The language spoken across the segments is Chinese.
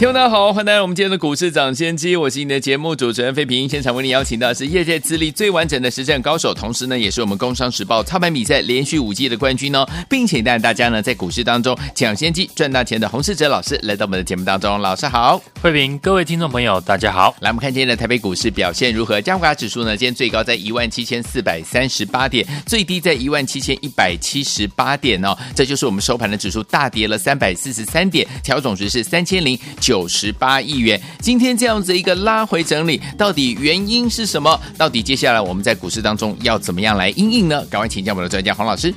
听众大家好，欢迎来到我们今天的股市涨先机，我是你的节目主持人费平。现场为你邀请到的是业界资历最完整的实战高手，同时呢，也是我们工商时报操盘比赛连续五季的冠军哦，并且带大家呢在股市当中抢先机赚大钱的洪世哲老师来到我们的节目当中。老师好，费平，各位听众朋友，大家好。来，我们看今天的台北股市表现如何？加权指数呢，今天最高在一万七千四百三十八点，最低在一万七千一百七十八点哦，这就是我们收盘的指数大跌了三百四十三点，调总值是三千零九十八亿。元，今天这样子一个拉回整理，到底原因是什么？到底接下来我们在股市当中要怎么样来应应呢？赶快请教我们的专家黄老师。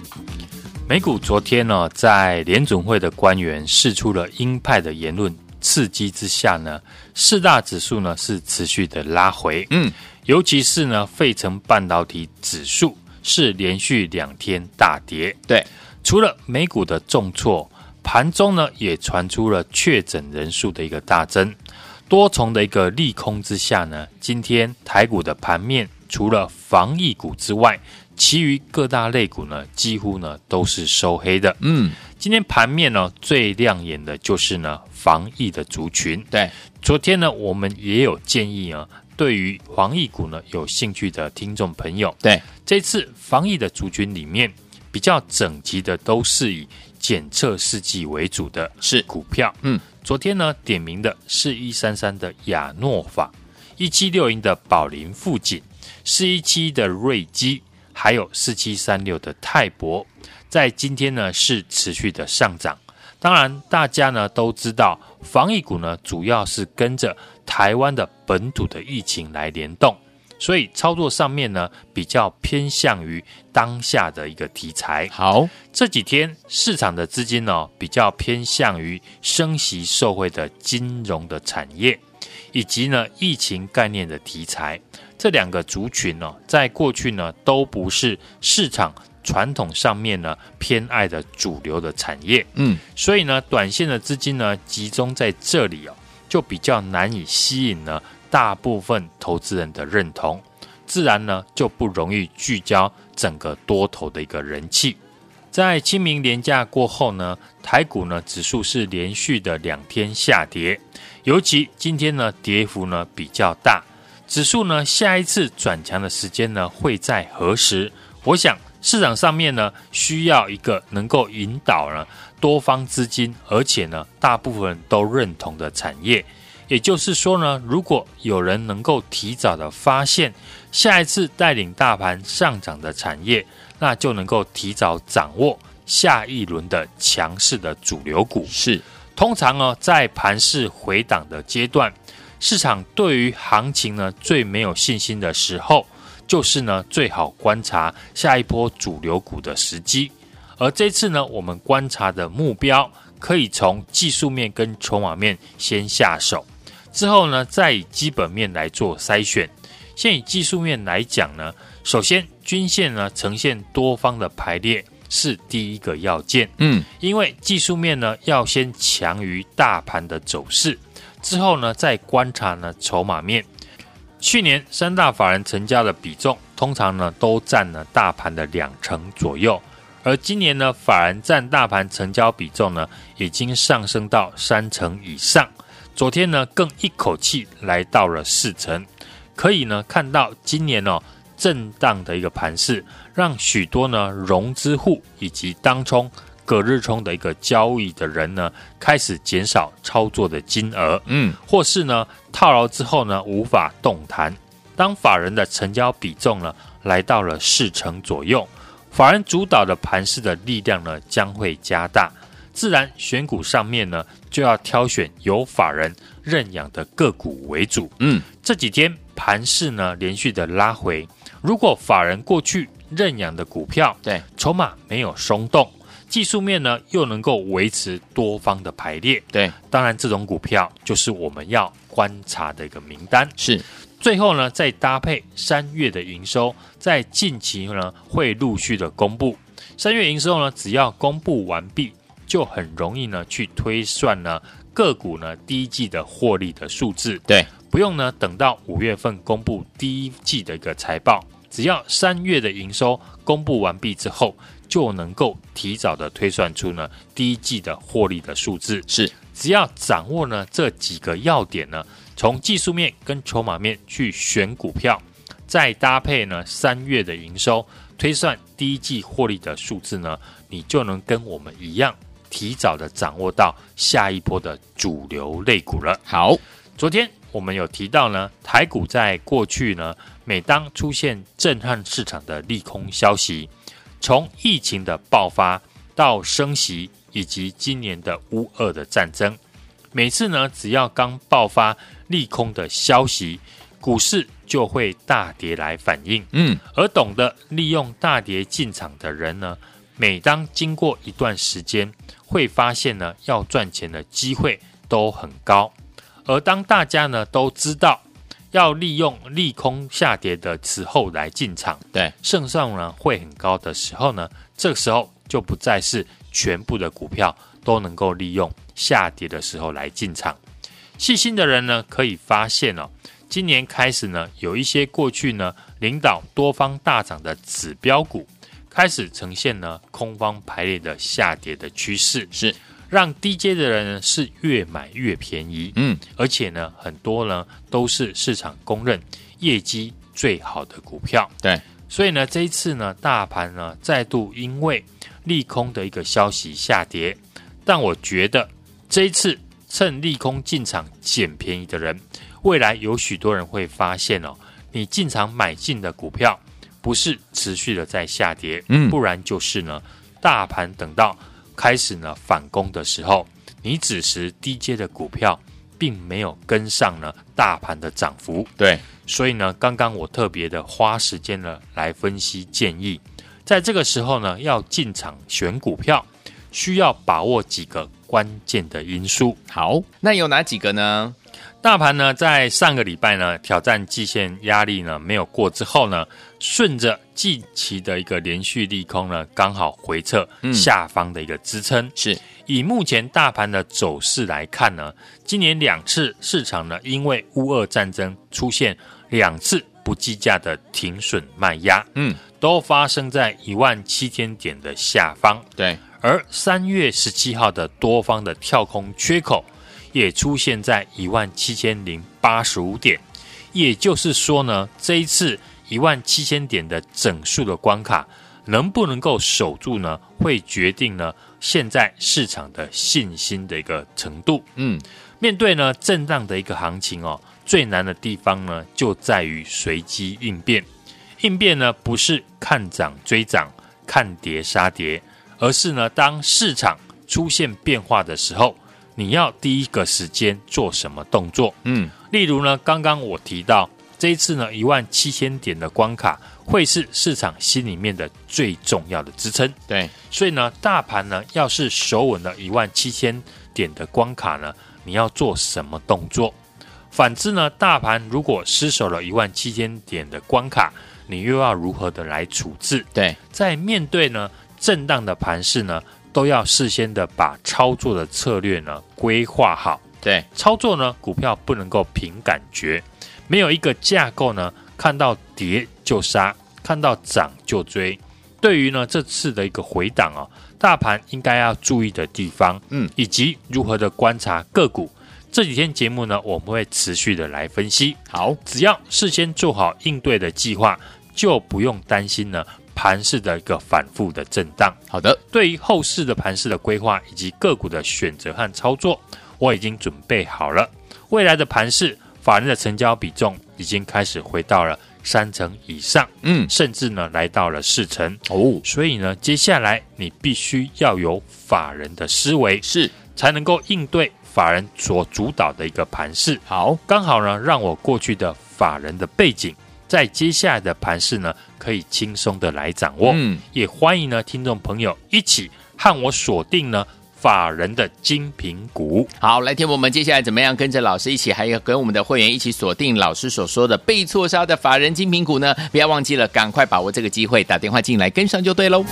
美股昨天呢，在联总会的官员释出了鹰派的言论刺激之下呢，四大指数呢是持续的拉回。嗯，尤其是呢，费城半导体指数是连续两天大跌。对，除了美股的重挫，盘中呢也传出了确诊人数的一个大增。多重的一个利空之下呢，今天台股的盘面除了防疫股之外，其余各大类股呢几乎呢都是收黑的。嗯，今天盘面呢最亮眼的就是呢防疫的族群。对，昨天呢我们也有建议啊，对于防疫股呢有兴趣的听众朋友，对，这次防疫的族群里面比较整齐的都是以检测试剂为主的是股票。嗯。昨天呢，点名的是一三三的亚诺法，一七六零的宝林富锦，四一七的瑞基，还有四七三六的泰博，在今天呢是持续的上涨。当然，大家呢都知道，防疫股呢主要是跟着台湾的本土的疫情来联动。所以操作上面呢，比较偏向于当下的一个题材。好，这几天市场的资金呢，比较偏向于升息受惠的金融的产业，以及呢疫情概念的题材。这两个族群呢，在过去呢都不是市场传统上面呢偏爱的主流的产业。嗯，所以呢，短线的资金呢集中在这里哦，就比较难以吸引呢。大部分投资人的认同，自然呢就不容易聚焦整个多头的一个人气。在清明连假过后呢，台股呢指数是连续的两天下跌，尤其今天呢跌幅呢比较大。指数呢下一次转强的时间呢会在何时？我想市场上面呢需要一个能够引导呢多方资金，而且呢大部分人都认同的产业。也就是说呢，如果有人能够提早的发现下一次带领大盘上涨的产业，那就能够提早掌握下一轮的强势的主流股。是，通常呢，在盘势回档的阶段，市场对于行情呢最没有信心的时候，就是呢最好观察下一波主流股的时机。而这次呢，我们观察的目标可以从技术面跟筹码面先下手。之后呢，再以基本面来做筛选。先以技术面来讲呢，首先均线呢呈现多方的排列是第一个要件。嗯，因为技术面呢要先强于大盘的走势，之后呢再观察呢筹码面。去年三大法人成交的比重通常呢都占了大盘的两成左右，而今年呢法人占大盘成交比重呢已经上升到三成以上。昨天呢，更一口气来到了四成，可以呢看到今年哦震荡的一个盘势，让许多呢融资户以及当冲、隔日冲的一个交易的人呢，开始减少操作的金额，嗯，或是呢套牢之后呢无法动弹。当法人的成交比重呢来到了四成左右，法人主导的盘势的力量呢将会加大。自然选股上面呢，就要挑选有法人认养的个股为主。嗯，这几天盘势呢连续的拉回，如果法人过去认养的股票，对筹码没有松动，技术面呢又能够维持多方的排列，对，当然这种股票就是我们要观察的一个名单。是，最后呢，再搭配三月的营收，在近期呢会陆续的公布。三月营收呢，只要公布完毕，就很容易呢去推算呢个股呢第一季的获利的数字。对，不用呢等到五月份公布第一季的一个财报，只要三月的营收公布完毕之后，就能够提早的推算出呢第一季的获利的数字。是，只要掌握呢这几个要点呢。从技术面跟筹码面去选股票，再搭配呢三月的营收推算第一季获利的数字呢，你就能跟我们一样，提早的掌握到下一波的主流类股了。好，昨天我们有提到呢，台股在过去呢，每当出现震撼市场的利空消息，从疫情的爆发到升息，以及今年的乌俄的战争，每次呢，只要刚爆发。利空的消息，股市就会大跌来反应。嗯，而懂得利用大跌进场的人呢，每当经过一段时间，会发现呢，要赚钱的机会都很高。而当大家呢都知道要利用利空下跌的时候来进场，对，胜算呢会很高的时候呢，这个时候就不再是全部的股票都能够利用下跌的时候来进场。细心的人呢，可以发现哦，今年开始呢，有一些过去呢领导多方大涨的指标股，开始呈现呢空方排列的下跌的趋势，是。让低阶的人呢是越买越便宜，嗯，而且呢很多呢都是市场公认业绩最好的股票，对，所以呢这一次呢大盘呢再度因为利空的一个消息下跌，但我觉得这一次。趁利空进场捡便宜的人，未来有许多人会发现哦，你进场买进的股票不是持续的在下跌，嗯，不然就是呢，大盘等到开始呢反攻的时候，你只是低阶的股票，并没有跟上呢大盘的涨幅，对，所以呢，刚刚我特别的花时间呢来分析建议，在这个时候呢，要进场选股票，需要把握几个。关键的因素。好，那有哪几个呢？大盘呢，在上个礼拜呢，挑战季线压力呢没有过之后呢，顺着近期的一个连续利空呢，刚好回撤下方的一个支撑。嗯、是以目前大盘的走势来看呢，今年两次市场呢，因为乌俄战争出现两次不计价的停损卖压，嗯，都发生在一万七千点的下方。对。而三月十七号的多方的跳空缺口也出现在一万七千零八十五点，也就是说呢，这一次一万七千点的整数的关卡能不能够守住呢？会决定呢现在市场的信心的一个程度。嗯，面对呢震荡的一个行情哦，最难的地方呢就在于随机应变。应变呢不是看涨追涨，看跌杀跌。而是呢，当市场出现变化的时候，你要第一个时间做什么动作？嗯，例如呢，刚刚我提到这一次呢，一万七千点的关卡会是市场心里面的最重要的支撑。对，所以呢，大盘呢要是守稳了一万七千点的关卡呢，你要做什么动作？反之呢，大盘如果失守了一万七千点的关卡，你又要如何的来处置？对，在面对呢，震荡的盘势呢，都要事先的把操作的策略呢规划好。对，操作呢，股票不能够凭感觉，没有一个架构呢，看到跌就杀，看到涨就追。对于呢这次的一个回档啊，大盘应该要注意的地方，嗯，以及如何的观察个股。这几天节目呢，我们会持续的来分析。好，只要事先做好应对的计划，就不用担心呢。盘势的一个反复的震荡，好的。对于后市的盘势的规划以及个股的选择和操作，我已经准备好了。未来的盘势，法人的成交比重已经开始回到了三成以上，嗯，甚至呢来到了四成哦。所以呢，接下来你必须要有法人的思维，是才能够应对法人所主导的一个盘势。好，刚好呢，让我过去的法人的背景。在接下来的盘势呢，可以轻松的来掌握。嗯，也欢迎呢听众朋友一起和我锁定呢法人的精品股。好，来听我们接下来怎么样跟着老师一起，还有跟我们的会员一起锁定老师所说的被错杀的法人精品股呢？不要忘记了，赶快把握这个机会，打电话进来跟上就对喽。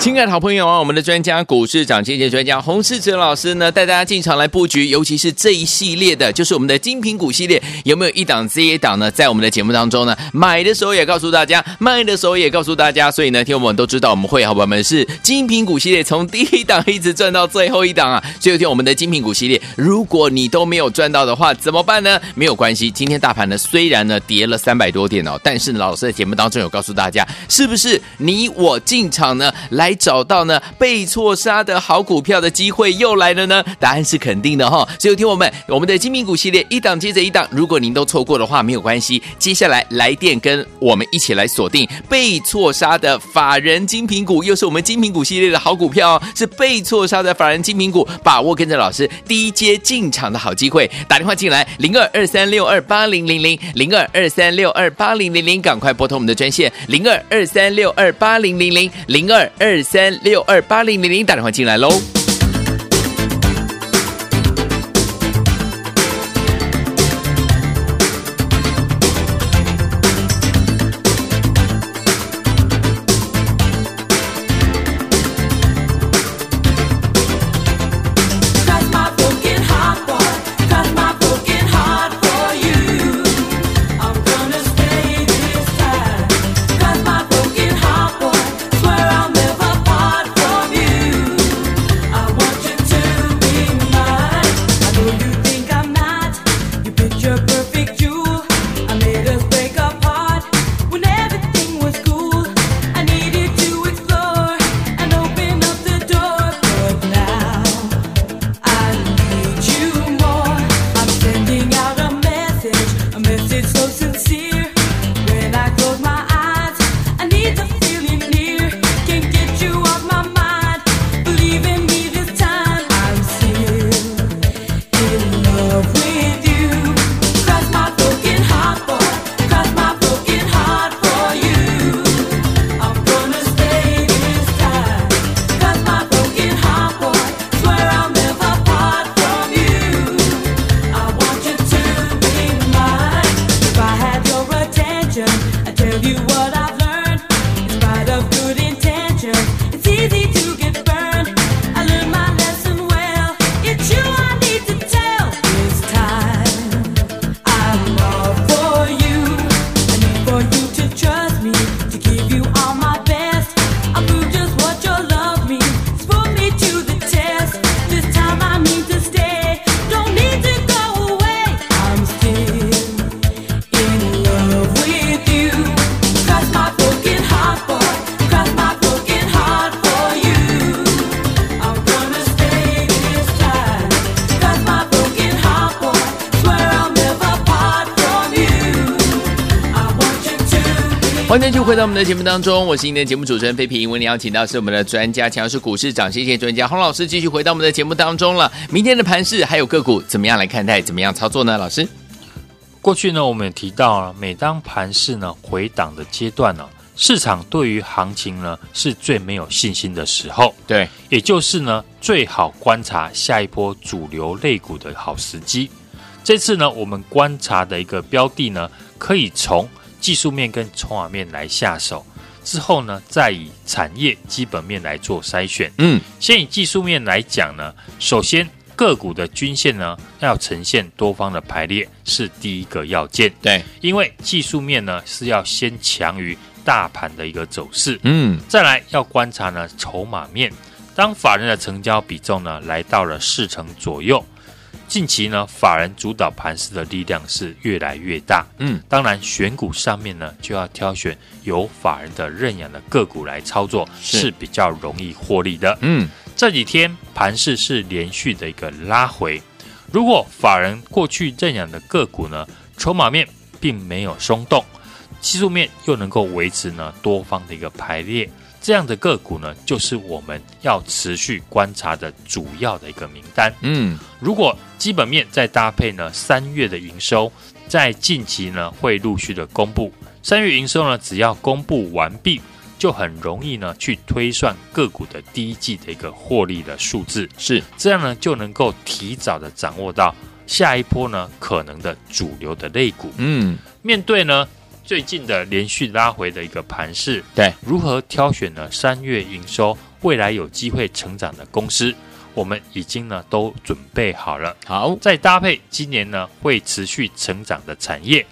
亲爱的好朋友啊，我们的专家股市涨跌跌专家洪世哲老师呢，带大家进场来布局，尤其是这一系列的，就是我们的精品股系列，有没有一档接一档呢？在我们的节目当中呢，买的时候也告诉大家，卖的时候也告诉大家，所以呢，听我们都知道，我们会好朋友们是精品股系列，从第一档一直赚到最后一档啊。所以听我们的精品股系列，如果你都没有赚到的话，怎么办呢？没有关系，今天大盘呢虽然呢跌了三百多点哦，但是，老师在节目当中有告诉大家，是不是你我进场呢来？找到呢被错杀的好股票的机会又来了呢？答案是肯定的哈。所以听我们我们的精品股系列一档接着一档，如果您都错过的话，没有关系。接下来来电跟我们一起来锁定被错杀的法人精品股，又是我们精品股系列的好股票哦，是被错杀的法人精品股，把握跟着老师低阶进场的好机会。打电话进来零二二三六二八零零零零二二三六二八零零零，赶快拨通我们的专线零二二三六二八零零零零二二。三六二八零零零，打电话进来喽。到我们的节目当中，我是今天的节目主持人费平。为您邀请到是我们的专家，强势股市长，谢谢专家洪老师，继续回到我们的节目当中了。明天的盘市还有个股怎么样来看待？怎么样操作呢？老师，过去呢，我们也提到了，每当盘市呢回档的阶段呢，市场对于行情呢是最没有信心的时候，对，也就是呢最好观察下一波主流类股的好时机。这次呢，我们观察的一个标的呢，可以从。技术面跟筹码面来下手之后呢，再以产业基本面来做筛选。嗯，先以技术面来讲呢，首先个股的均线呢要呈现多方的排列是第一个要件。对，因为技术面呢是要先强于大盘的一个走势。嗯，再来要观察呢筹码面，当法人的成交比重呢来到了四成左右。近期呢，法人主导盘势的力量是越来越大。嗯，当然选股上面呢，就要挑选有法人的认养的个股来操作，是，是比较容易获利的。嗯，这几天盘势是连续的一个拉回，如果法人过去认养的个股呢，筹码面并没有松动，技术面又能够维持呢多方的一个排列，这样的个股呢，就是我们要持续观察的主要的一个名单。嗯，如果基本面再搭配呢，三月的营收在近期呢会陆续的公布。三月营收呢，只要公布完毕，就很容易呢去推算个股的第一季的一个获利的数字。是这样呢，就能够提早的掌握到下一波呢可能的主流的类股。嗯，面对呢。最近的连续拉回的一个盘势，对，如何挑选呢？三月营收未来有机会成长的公司，我们已经呢都准备好了。好，再搭配今年呢会持续成长的产业，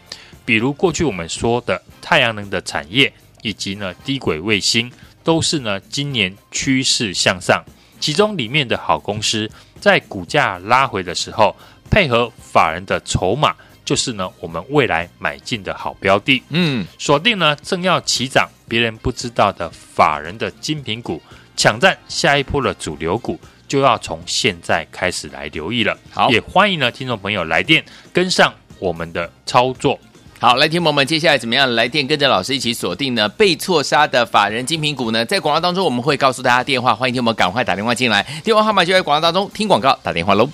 比如过去我们说的太阳能的产业，以及呢低轨卫星，都是呢今年趋势向上。其中里面的好公司，在股价拉回的时候，配合法人的筹码。就是呢，我们未来买进的好标的，嗯，锁定呢正要起涨、别人不知道的法人的精品股，抢占下一波的主流股，就要从现在开始来留意了。好，也欢迎呢听众朋友来电跟上我们的操作。好，来听友们，接下来怎么样来电跟着老师一起锁定呢？被错杀的法人精品股呢？在广告当中我们会告诉大家电话，欢迎听友们赶快打电话进来，电话号码就在广告当中，听广告打电话喽。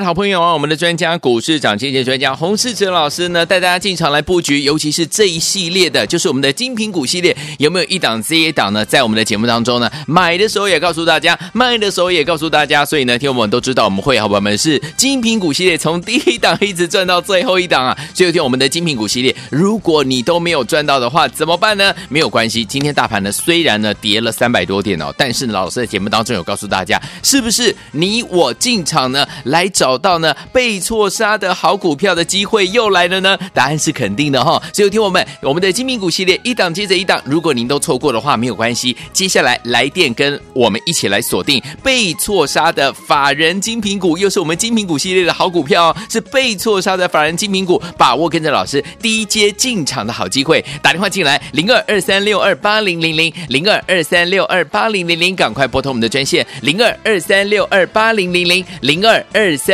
的好朋友啊，我们的专家股市长、经济专家洪世哲老师呢，带大家进场来布局，尤其是这一系列的，就是我们的精品股系列，有没有一档接一档呢？在我们的节目当中呢，买的时候也告诉大家，卖的时候也告诉大家，所以呢，听我们都知道，我们会好朋友们是精品股系列，从第一档一直赚到最后一档啊。所以听我们的精品股系列，如果你都没有赚到的话，怎么办呢？没有关系，今天大盘呢虽然呢跌了三百多点哦，但是，老师在节目当中有告诉大家，是不是你我进场呢来？找找到呢被错杀的好股票的机会又来了呢？答案是肯定的哈。所以听我们，我们的精品股系列一档接着一档，如果您都错过的话，没有关系。接下来来电跟我们一起来锁定被错杀的法人精品股，又是我们精品股系列的好股票，是被错杀的法人精品股，把握跟着老师低阶进场的好机会。打电话进来零二二三六二八零零零零二二三六二八零零零，赶快拨通我们的专线零二二三六二八零零零零二二。三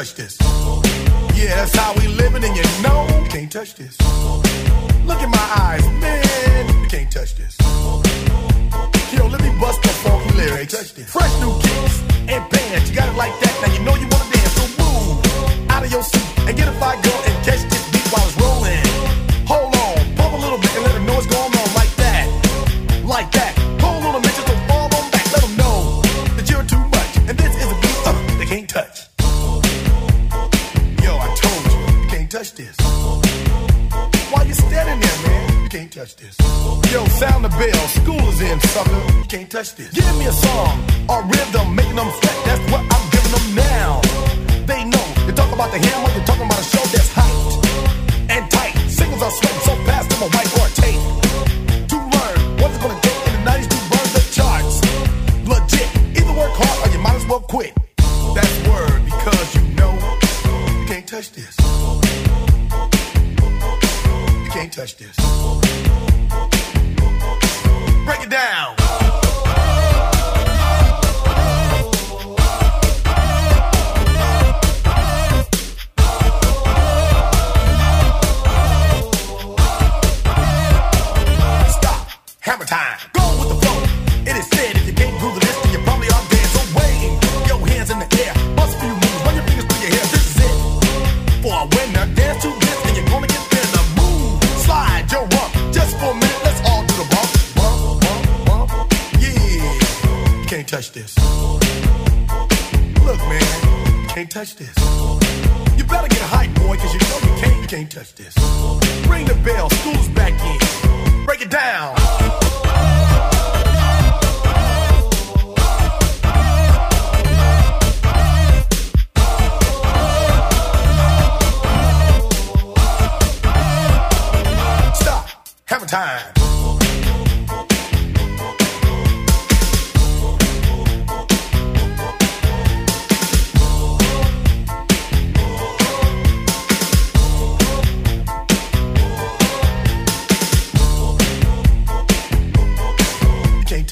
touch this. Yeah, that's how we living, and you know you can't touch this. Look in my eyes, man, you can't touch this. Yo, let me bust the funky lyrics. Fresh new kicks and bands, you got it like that. Now you know. touch this. Give me a song. touch this.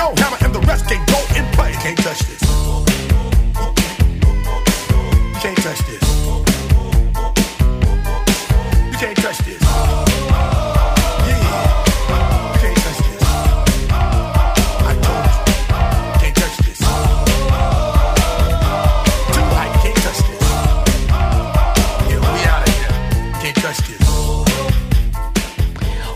yo, hammer, and the rest can go and play. Can't touch this.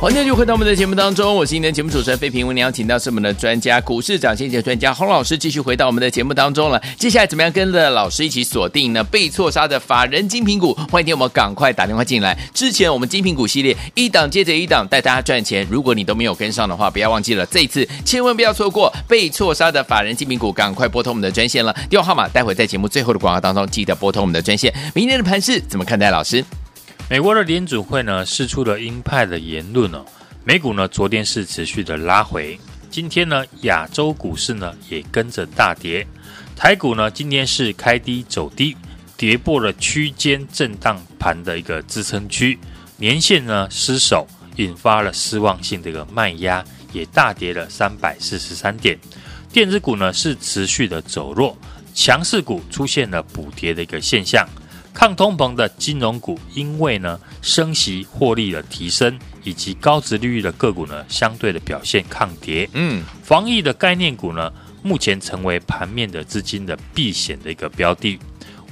欢迎继续回到我们的节目当中，我是今天节目主持人费平。我们邀请到是我们的专家，股市涨先机专家洪老师，继续回到我们的节目当中了。接下来怎么样跟着老师一起锁定呢？被错杀的法人精品股，欢迎听我们赶快打电话进来。之前我们精品股系列一档接着一档带大家赚钱，如果你都没有跟上的话，不要忘记了这一次千万不要错过被错杀的法人精品股，赶快拨通我们的专线了。电话号码待会在节目最后的广告当中记得拨通我们的专线。明天的盘势怎么看待？老师？美国的联储会呢，释出了鹰派的言论哦。美股呢，昨天是持续的拉回，今天呢，亚洲股市呢也跟着大跌。台股呢，今天是开低走低，跌破了区间震荡盘的一个支撑区，年线呢失守，引发了失望性的一个卖压，也大跌了三百四十三点。电子股呢是持续的走弱，强势股出现了补跌的一个现象。抗通膨的金融股，因为呢升息获利的提升，以及高值利率的个股呢，相对的表现抗跌。嗯，防疫的概念股呢，目前成为盘面的资金的避险的一个标的。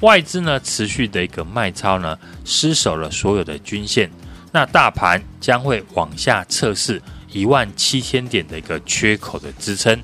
外资呢持续的一个卖超呢，失守了所有的均线，那大盘将会往下测试一万七千点的一个缺口的支撑。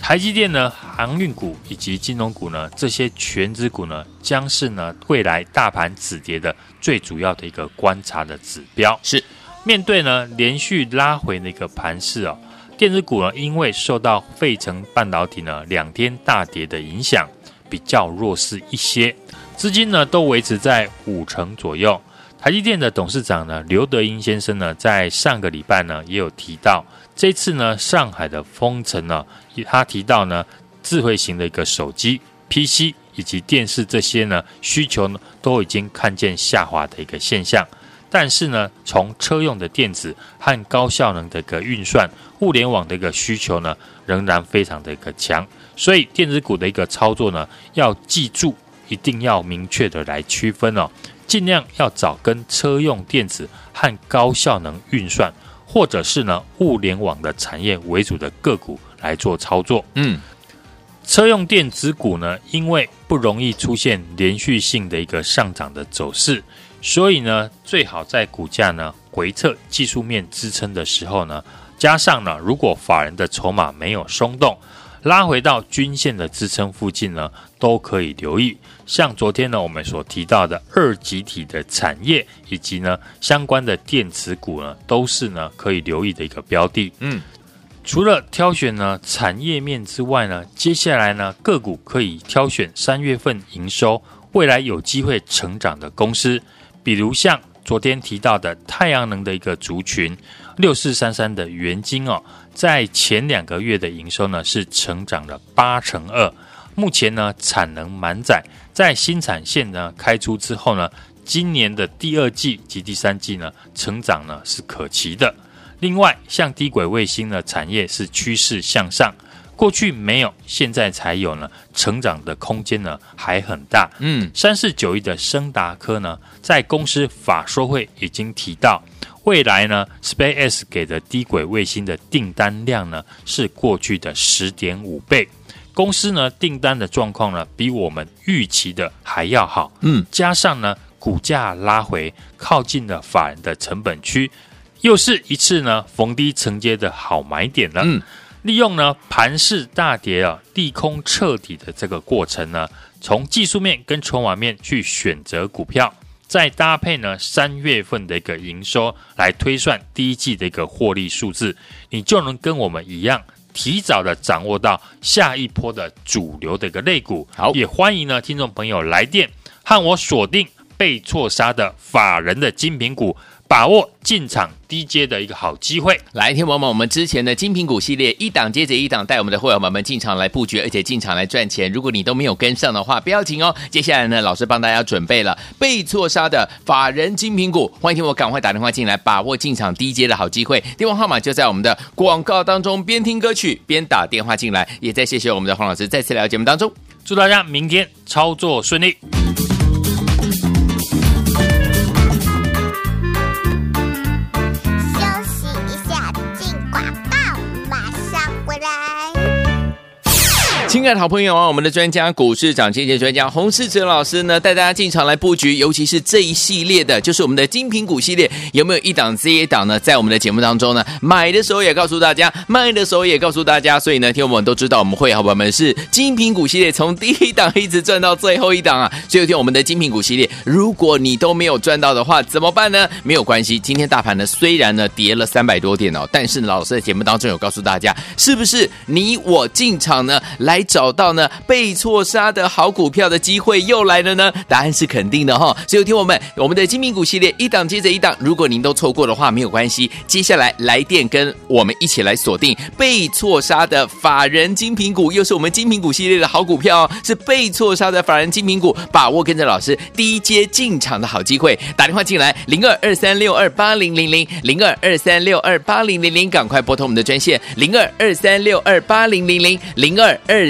台积电呢，航运股以及金融股呢，这些全指股呢，将是呢未来大盘止跌的最主要的一个观察的指标。是面对呢连续拉回的一个盘势哦，电子股呢因为受到费城半导体呢两天大跌的影响，比较弱势一些，资金呢都维持在五成左右。台积电的董事长呢刘德英先生呢，在上个礼拜呢也有提到。这次呢，上海的封城呢，他提到呢，智慧型的一个手机、PC 以及电视这些呢需求呢，都已经看见下滑的一个现象。但是呢，从车用的电子和高效能的一个运算、物联网的一个需求呢，仍然非常的一个强。所以电子股的一个操作呢，要记住，一定要明确的来区分哦，尽量要找跟车用电子和高效能运算。或者是呢，物联网的产业为主的个股来做操作。嗯，车用电子股呢，因为不容易出现连续性的一个上涨的走势，所以呢，最好在股价呢回测技术面支撑的时候呢，加上呢，如果法人的筹码没有松动。拉回到均线的支撑附近呢，都可以留意。像昨天呢，我们所提到的二极体的产业，以及呢相关的电池股呢，都是呢可以留意的一个标的。嗯，除了挑选呢产业面之外呢，接下来呢个股可以挑选三月份营收未来有机会成长的公司，比如像昨天提到的太阳能的一个族群。六四三三的元晶哦，在前两个月的营收呢是成长了八成二，目前呢产能满载，在新产线呢开出之后呢，今年的第二季及第三季呢成长呢是可期的。另外，像低轨卫星的产业是趋势向上，过去没有，现在才有呢，成长的空间呢还很大。嗯，三四九一的升达科呢，在公司法说会已经提到，未来呢，SpaceX 给的低轨卫星的订单量呢是过去的十点五倍。公司呢订单的状况呢比我们预期的还要好。嗯，加上呢股价拉回，靠近了法人的成本区。又是一次呢逢低承接的好买点了。嗯，利用呢盘势大跌啊，利空彻底的这个过程呢，从技术面跟筹码面去选择股票，再搭配呢三月份的一个营收来推算第一季的一个获利数字，你就能跟我们一样，提早的掌握到下一波的主流的一个类股。好，也欢迎呢听众朋友来电和我锁定被错杀的法人的精品股。把握进场低阶的一个好机会，来，听友们，我们之前的精品股系列一档接着一档带我们的会员们进场来布局，而且进场来赚钱。如果你都没有跟上的话，不要紧哦。接下来呢，老师帮大家准备了被错杀的法人精品股，欢迎听我赶快打电话进来，把握进场低阶的好机会。电话号码就在我们的广告当中，边听歌曲边打电话进来。也再谢谢我们的黄老师再次来到节目当中，祝大家明天操作顺利。亲爱的好朋友啊，我们的专家股市涨跌专家洪世哲老师呢，带大家进场来布局，尤其是这一系列的，就是我们的精品股系列，有没有一档接一档呢？在我们的节目当中呢，买的时候也告诉大家，卖的时候也告诉大家，所以呢，听我们都知道，我们会好朋友们是精品股系列，从第一档一直赚到最后一档啊。所以听我们的精品股系列，如果你都没有赚到的话，怎么办呢？没有关系，今天大盘呢虽然呢跌了三百多点哦，但是，老师在节目当中有告诉大家，是不是你我进场呢来？找到呢被错杀的好股票的机会又来了呢？答案是肯定的哈、哦。所以听我们，我们的精品股系列一档接着一档，如果您都错过的话，没有关系。接下来来电跟我们一起来锁定被错杀的法人精品股，又是我们精品股系列的好股票哦，是被错杀的法人精品股，把握跟着老师低阶进场的好机会。打电话进来零二二三六二八零零零零二二三六二八零零零，赶快拨通我们的专线零二二三六二八零零零零二二。